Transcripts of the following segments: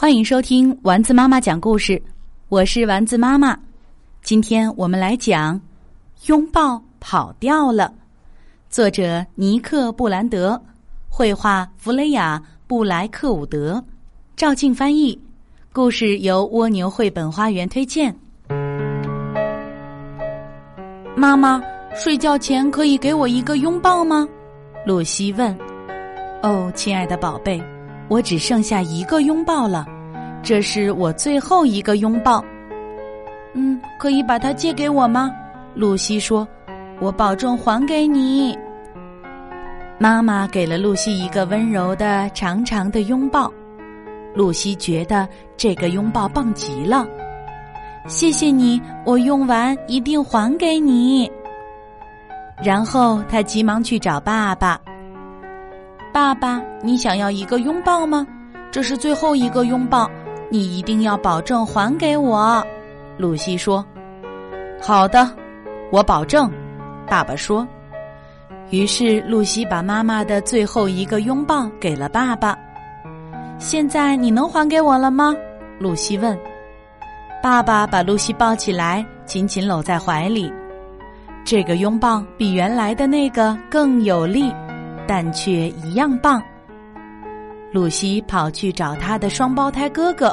欢迎收听丸子妈妈讲故事，我是丸子妈妈。今天我们来讲《拥抱跑掉了》，作者尼克·布兰德，绘画弗雷亚·布莱克伍德，赵静翻译。故事由蜗牛绘本花园推荐。妈妈，睡觉前可以给我一个拥抱吗？露西问。哦，亲爱的宝贝。我只剩下一个拥抱了，这是我最后一个拥抱。嗯，可以把它借给我吗？露西说：“我保证还给你。”妈妈给了露西一个温柔的、长长的拥抱。露西觉得这个拥抱棒极了。谢谢你，我用完一定还给你。然后她急忙去找爸爸。爸爸，你想要一个拥抱吗？这是最后一个拥抱，你一定要保证还给我。露西说：“好的，我保证。”爸爸说。于是露西把妈妈的最后一个拥抱给了爸爸。现在你能还给我了吗？露西问。爸爸把露西抱起来，紧紧搂在怀里。这个拥抱比原来的那个更有力。但却一样棒。露西跑去找他的双胞胎哥哥。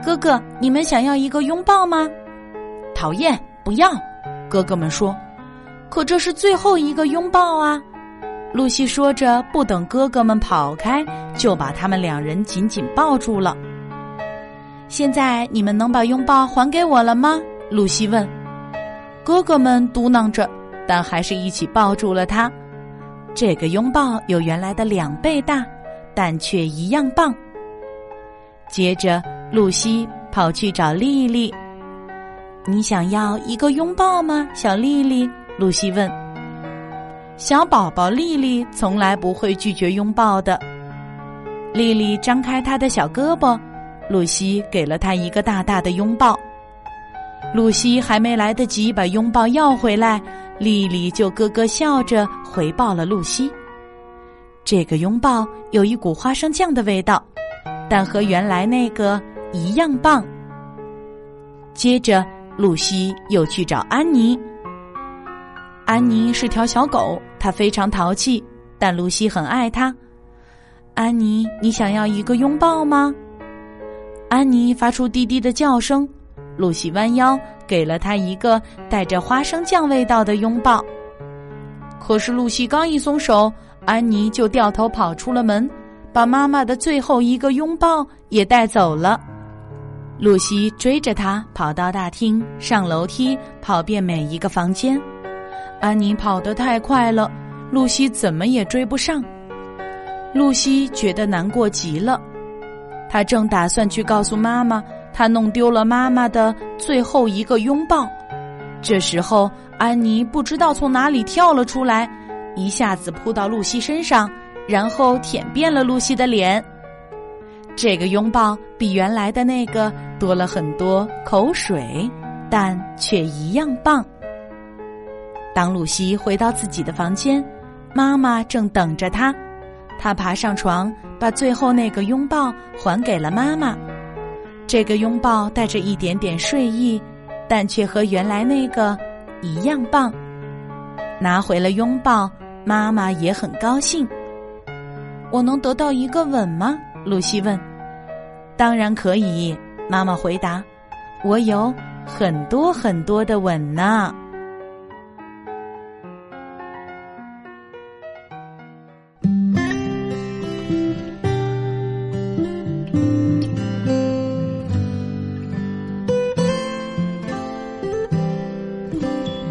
哥哥，你们想要一个拥抱吗？讨厌，不要！哥哥们说。可这是最后一个拥抱啊！露西说着，不等哥哥们跑开，就把他们两人紧紧抱住了。现在你们能把拥抱还给我了吗？露西问。哥哥们嘟囔着，但还是一起抱住了他。这个拥抱有原来的两倍大，但却一样棒。接着，露西跑去找丽丽。“你想要一个拥抱吗，小丽丽？”露西问。小宝宝丽丽从来不会拒绝拥抱的。丽丽张开她的小胳膊，露西给了她一个大大的拥抱。露西还没来得及把拥抱要回来。丽丽就咯咯笑着回报了露西。这个拥抱有一股花生酱的味道，但和原来那个一样棒。接着，露西又去找安妮。安妮是条小狗，它非常淘气，但露西很爱它。安妮，你想要一个拥抱吗？安妮发出低低的叫声。露西弯腰。给了他一个带着花生酱味道的拥抱，可是露西刚一松手，安妮就掉头跑出了门，把妈妈的最后一个拥抱也带走了。露西追着他跑到大厅，上楼梯，跑遍每一个房间。安妮跑得太快了，露西怎么也追不上。露西觉得难过极了，她正打算去告诉妈妈。他弄丢了妈妈的最后一个拥抱，这时候安妮不知道从哪里跳了出来，一下子扑到露西身上，然后舔遍了露西的脸。这个拥抱比原来的那个多了很多口水，但却一样棒。当露西回到自己的房间，妈妈正等着她，她爬上床，把最后那个拥抱还给了妈妈。这个拥抱带着一点点睡意，但却和原来那个一样棒。拿回了拥抱，妈妈也很高兴。我能得到一个吻吗？露西问。当然可以，妈妈回答。我有很多很多的吻呢。